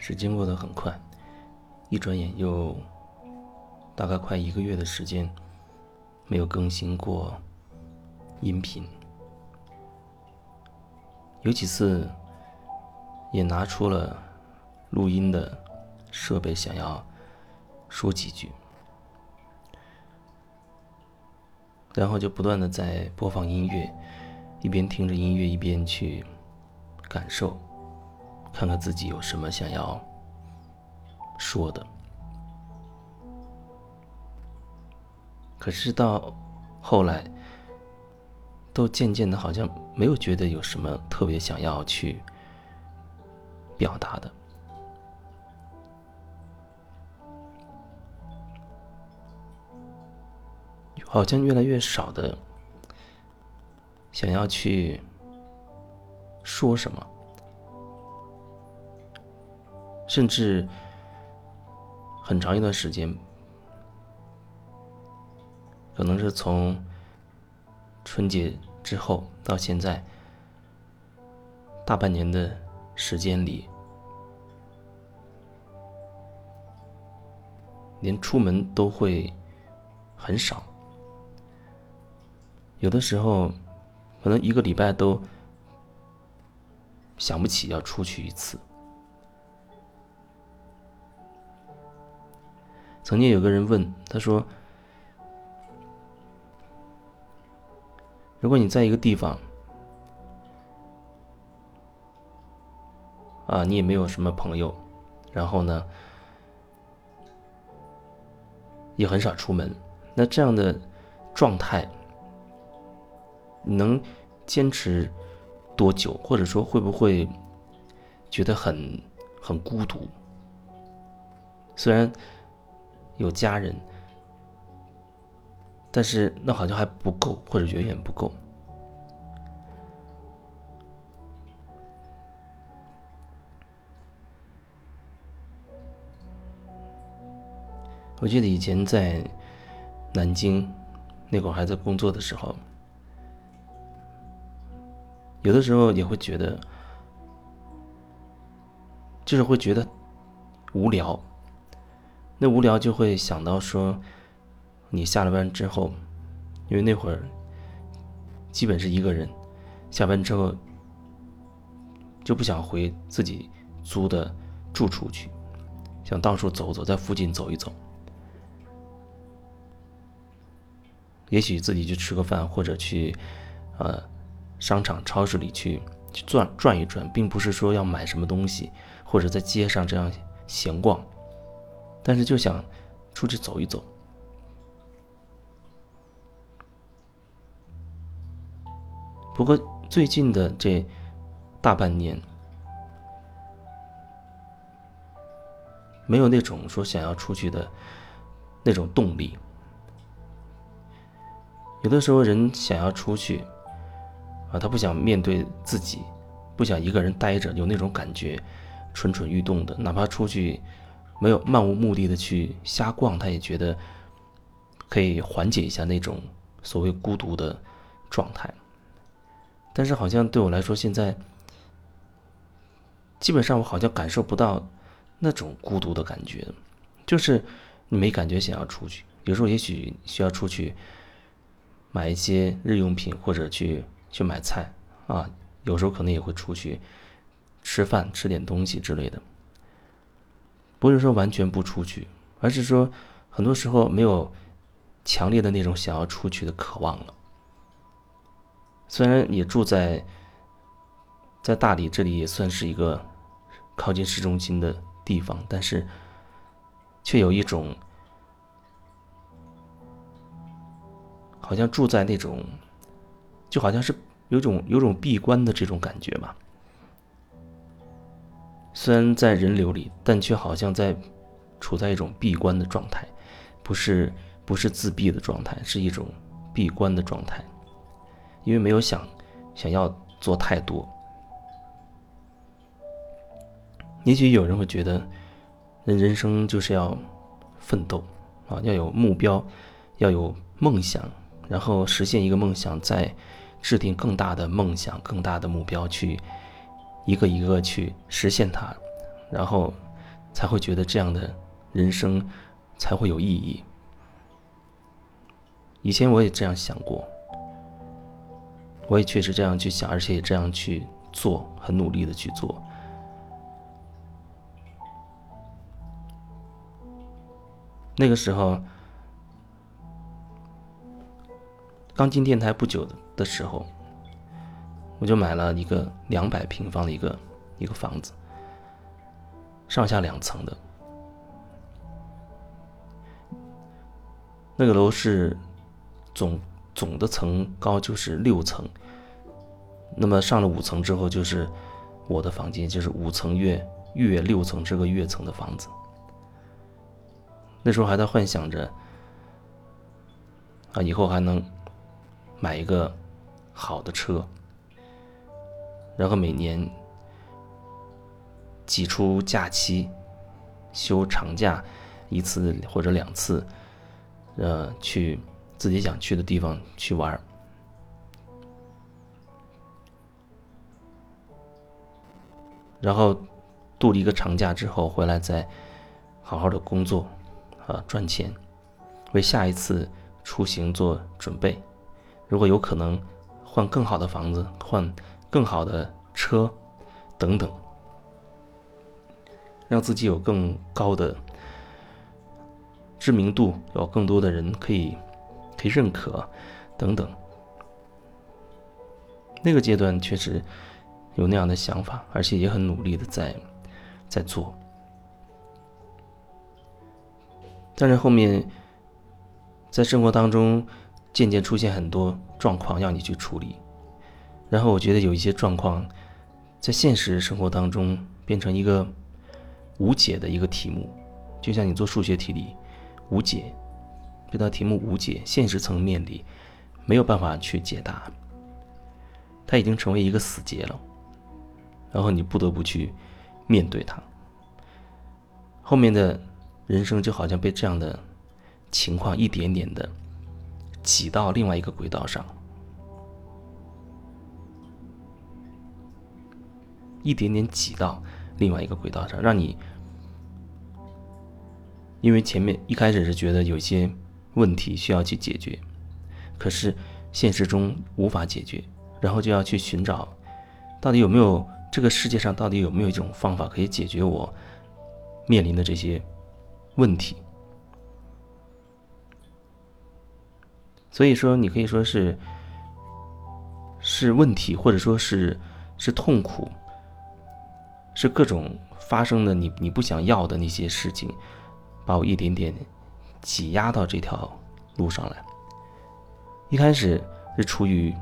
时间过得很快，一转眼又大概快一个月的时间没有更新过音频，有几次也拿出了录音的设备，想要说几句，然后就不断的在播放音乐，一边听着音乐一边去感受。看看自己有什么想要说的，可是到后来，都渐渐的，好像没有觉得有什么特别想要去表达的，好像越来越少的想要去说什么。甚至很长一段时间，可能是从春节之后到现在大半年的时间里，连出门都会很少，有的时候可能一个礼拜都想不起要出去一次。曾经有个人问他说：“如果你在一个地方，啊，你也没有什么朋友，然后呢，也很少出门，那这样的状态，能坚持多久？或者说会不会觉得很很孤独？虽然。”有家人，但是那好像还不够，或者远远不够。我记得以前在南京那会儿还在工作的时候，有的时候也会觉得，就是会觉得无聊。那无聊就会想到说，你下了班之后，因为那会儿基本是一个人，下班之后就不想回自己租的住处去，想到处走走，在附近走一走，也许自己去吃个饭，或者去呃商场、超市里去去转转一转，并不是说要买什么东西，或者在街上这样闲逛。但是就想出去走一走。不过最近的这大半年，没有那种说想要出去的那种动力。有的时候人想要出去，啊，他不想面对自己，不想一个人待着，有那种感觉，蠢蠢欲动的，哪怕出去。没有漫无目的的去瞎逛，他也觉得可以缓解一下那种所谓孤独的状态。但是好像对我来说，现在基本上我好像感受不到那种孤独的感觉，就是你没感觉想要出去。有时候也许需要出去买一些日用品，或者去去买菜啊，有时候可能也会出去吃饭、吃点东西之类的。不是说完全不出去，而是说很多时候没有强烈的那种想要出去的渴望了。虽然也住在在大理，这里也算是一个靠近市中心的地方，但是却有一种好像住在那种，就好像是有种有种闭关的这种感觉吧。虽然在人流里，但却好像在处在一种闭关的状态，不是不是自闭的状态，是一种闭关的状态，因为没有想想要做太多。也许有人会觉得，人人生就是要奋斗啊，要有目标，要有梦想，然后实现一个梦想，再制定更大的梦想、更大的目标去。一个一个去实现它，然后才会觉得这样的人生才会有意义。以前我也这样想过，我也确实这样去想，而且也这样去做，很努力的去做。那个时候，刚进电台不久的时候，我就买了一个两百平方的一个一个房子，上下两层的，那个楼是。总总的层高就是六层，那么上了五层之后就是我的房间，就是五层跃跃六层这个跃层的房子。那时候还在幻想着啊，以后还能买一个好的车，然后每年挤出假期休长假一次或者两次，呃，去。自己想去的地方去玩然后度了一个长假之后回来再好好的工作啊赚钱，为下一次出行做准备。如果有可能，换更好的房子，换更好的车等等，让自己有更高的知名度，有更多的人可以。可以认可，等等。那个阶段确实有那样的想法，而且也很努力的在在做。但是后面在生活当中渐渐出现很多状况要你去处理，然后我觉得有一些状况在现实生活当中变成一个无解的一个题目，就像你做数学题里无解。这道题目无解，现实层面里没有办法去解答，它已经成为一个死结了，然后你不得不去面对它。后面的人生就好像被这样的情况一点点的挤到另外一个轨道上，一点点挤到另外一个轨道上，让你因为前面一开始是觉得有些。问题需要去解决，可是现实中无法解决，然后就要去寻找，到底有没有这个世界上到底有没有一种方法可以解决我面临的这些问题？所以说，你可以说是是问题，或者说是是痛苦，是各种发生的你你不想要的那些事情，把我一点点。挤压到这条路上来。一开始是出于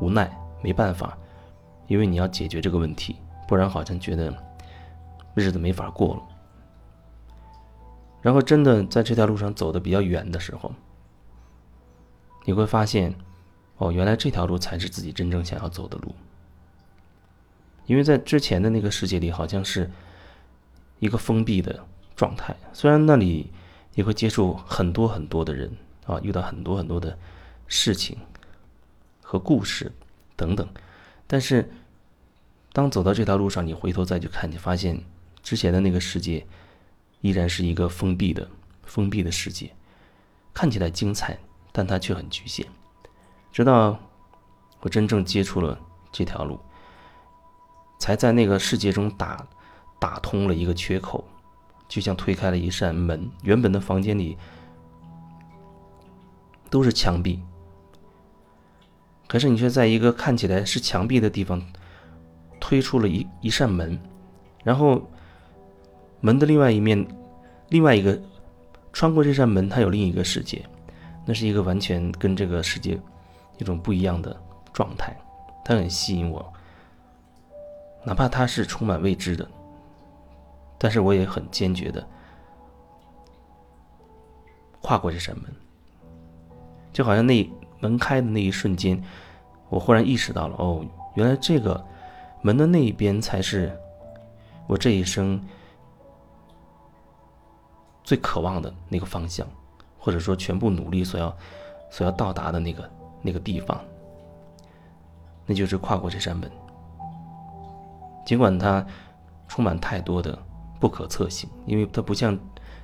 无奈，没办法，因为你要解决这个问题，不然好像觉得日子没法过了。然后真的在这条路上走的比较远的时候，你会发现，哦，原来这条路才是自己真正想要走的路。因为在之前的那个世界里，好像是一个封闭的状态，虽然那里。也会接触很多很多的人啊，遇到很多很多的事情和故事等等。但是，当走到这条路上，你回头再去看，你发现之前的那个世界依然是一个封闭的、封闭的世界，看起来精彩，但它却很局限。直到我真正接触了这条路，才在那个世界中打打通了一个缺口。就像推开了一扇门，原本的房间里都是墙壁，可是你却在一个看起来是墙壁的地方推出了一一扇门，然后门的另外一面，另外一个穿过这扇门，它有另一个世界，那是一个完全跟这个世界一种不一样的状态，它很吸引我，哪怕它是充满未知的。但是我也很坚决的跨过这扇门，就好像那门开的那一瞬间，我忽然意识到了，哦，原来这个门的那一边才是我这一生最渴望的那个方向，或者说全部努力所要所要到达的那个那个地方，那就是跨过这扇门。尽管它充满太多的。不可测性，因为它不像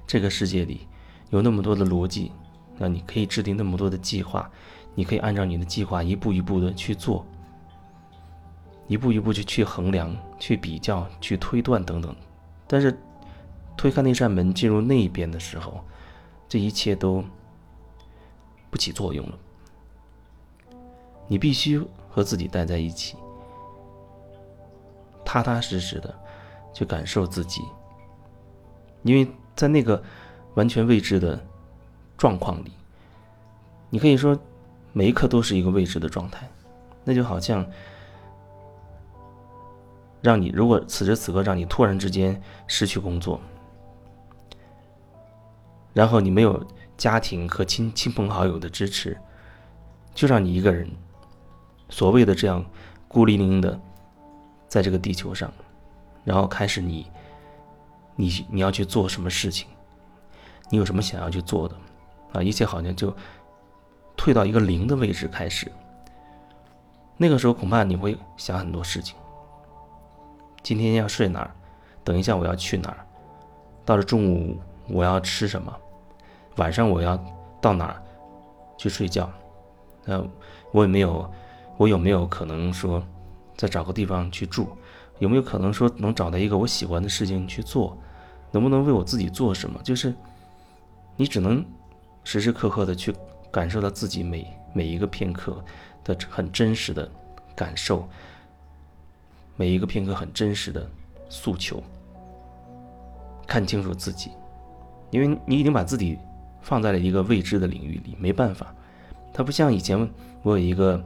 这个世界里有那么多的逻辑，那，你可以制定那么多的计划，你可以按照你的计划一步一步的去做，一步一步去去衡量、去比较、去推断等等。但是推开那扇门进入那一边的时候，这一切都不起作用了。你必须和自己待在一起，踏踏实实的去感受自己，因为在那个完全未知的状况里，你可以说每一刻都是一个未知的状态，那就好像让你如果此时此刻让你突然之间失去工作，然后你没有家庭和亲亲朋好友的支持，就让你一个人。所谓的这样孤零零的，在这个地球上，然后开始你，你你要去做什么事情？你有什么想要去做的？啊，一切好像就退到一个零的位置开始。那个时候恐怕你会想很多事情。今天要睡哪儿？等一下我要去哪儿？到了中午我要吃什么？晚上我要到哪儿去睡觉？那我也没有。我有没有可能说，再找个地方去住？有没有可能说能找到一个我喜欢的事情去做？能不能为我自己做什么？就是你只能时时刻刻的去感受到自己每每一个片刻的很真实的感受，每一个片刻很真实的诉求，看清楚自己，因为你已经把自己放在了一个未知的领域里，没办法，它不像以前我有一个。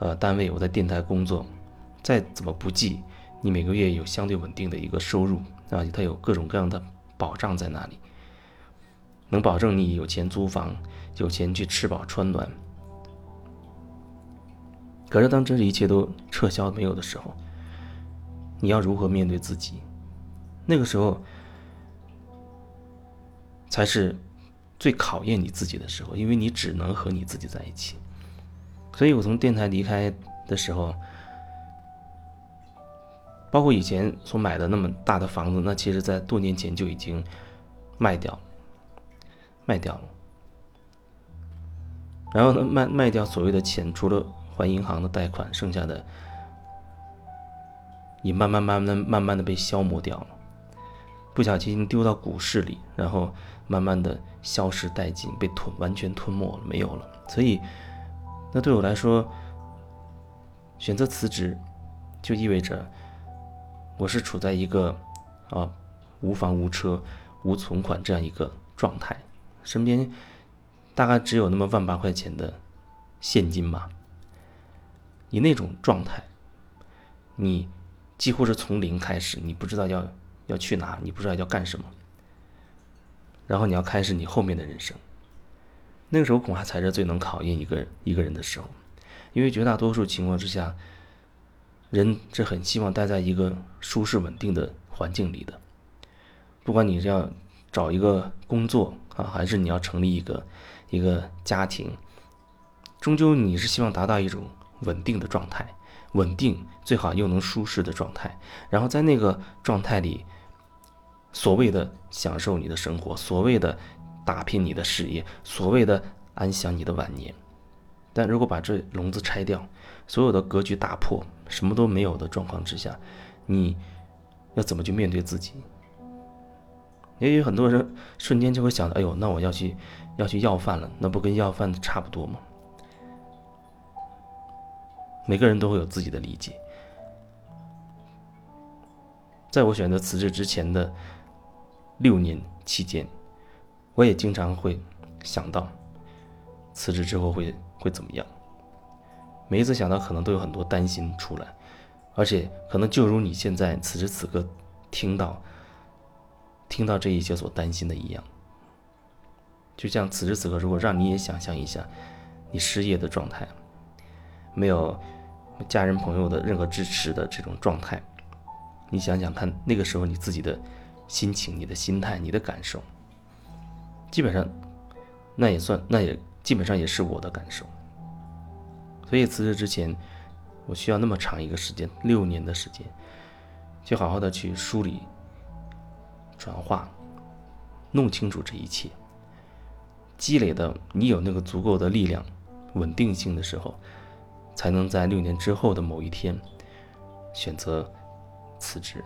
呃，单位我在电台工作，再怎么不济，你每个月有相对稳定的一个收入啊，它有各种各样的保障在那里，能保证你有钱租房，有钱去吃饱穿暖。可是当这一切都撤销没有的时候，你要如何面对自己？那个时候才是最考验你自己的时候，因为你只能和你自己在一起。所以我从电台离开的时候，包括以前所买的那么大的房子，那其实在多年前就已经卖掉，卖掉了。然后呢，卖卖掉所谓的钱，除了还银行的贷款，剩下的也慢慢慢慢慢慢的被消磨掉了，不小心丢到股市里，然后慢慢的消失殆尽，被吞完全吞没了，没有了。所以。那对我来说，选择辞职，就意味着我是处在一个啊无房无车无存款这样一个状态，身边大概只有那么万八块钱的现金吧。你那种状态，你几乎是从零开始，你不知道要要去哪，你不知道要干什么，然后你要开始你后面的人生。那个时候恐怕才是最能考验一个一个人的时候，因为绝大多数情况之下，人是很希望待在一个舒适稳定的环境里的。不管你是要找一个工作啊，还是你要成立一个一个家庭，终究你是希望达到一种稳定的状态，稳定最好又能舒适的状态，然后在那个状态里，所谓的享受你的生活，所谓的。打拼你的事业，所谓的安享你的晚年。但如果把这笼子拆掉，所有的格局打破，什么都没有的状况之下，你要怎么去面对自己？也有很多人瞬间就会想到：哎呦，那我要去要去要饭了，那不跟要饭的差不多吗？每个人都会有自己的理解。在我选择辞职之前的六年期间。我也经常会想到，辞职之后会会怎么样？每一次想到，可能都有很多担心出来，而且可能就如你现在此时此刻听到听到这一切所担心的一样。就像此时此刻，如果让你也想象一下，你失业的状态，没有家人朋友的任何支持的这种状态，你想想看，那个时候你自己的心情、你的心态、你的感受。基本上，那也算，那也基本上也是我的感受。所以辞职之前，我需要那么长一个时间，六年的时间，去好好的去梳理转化，弄清楚这一切，积累的你有那个足够的力量、稳定性的时候，才能在六年之后的某一天选择辞职。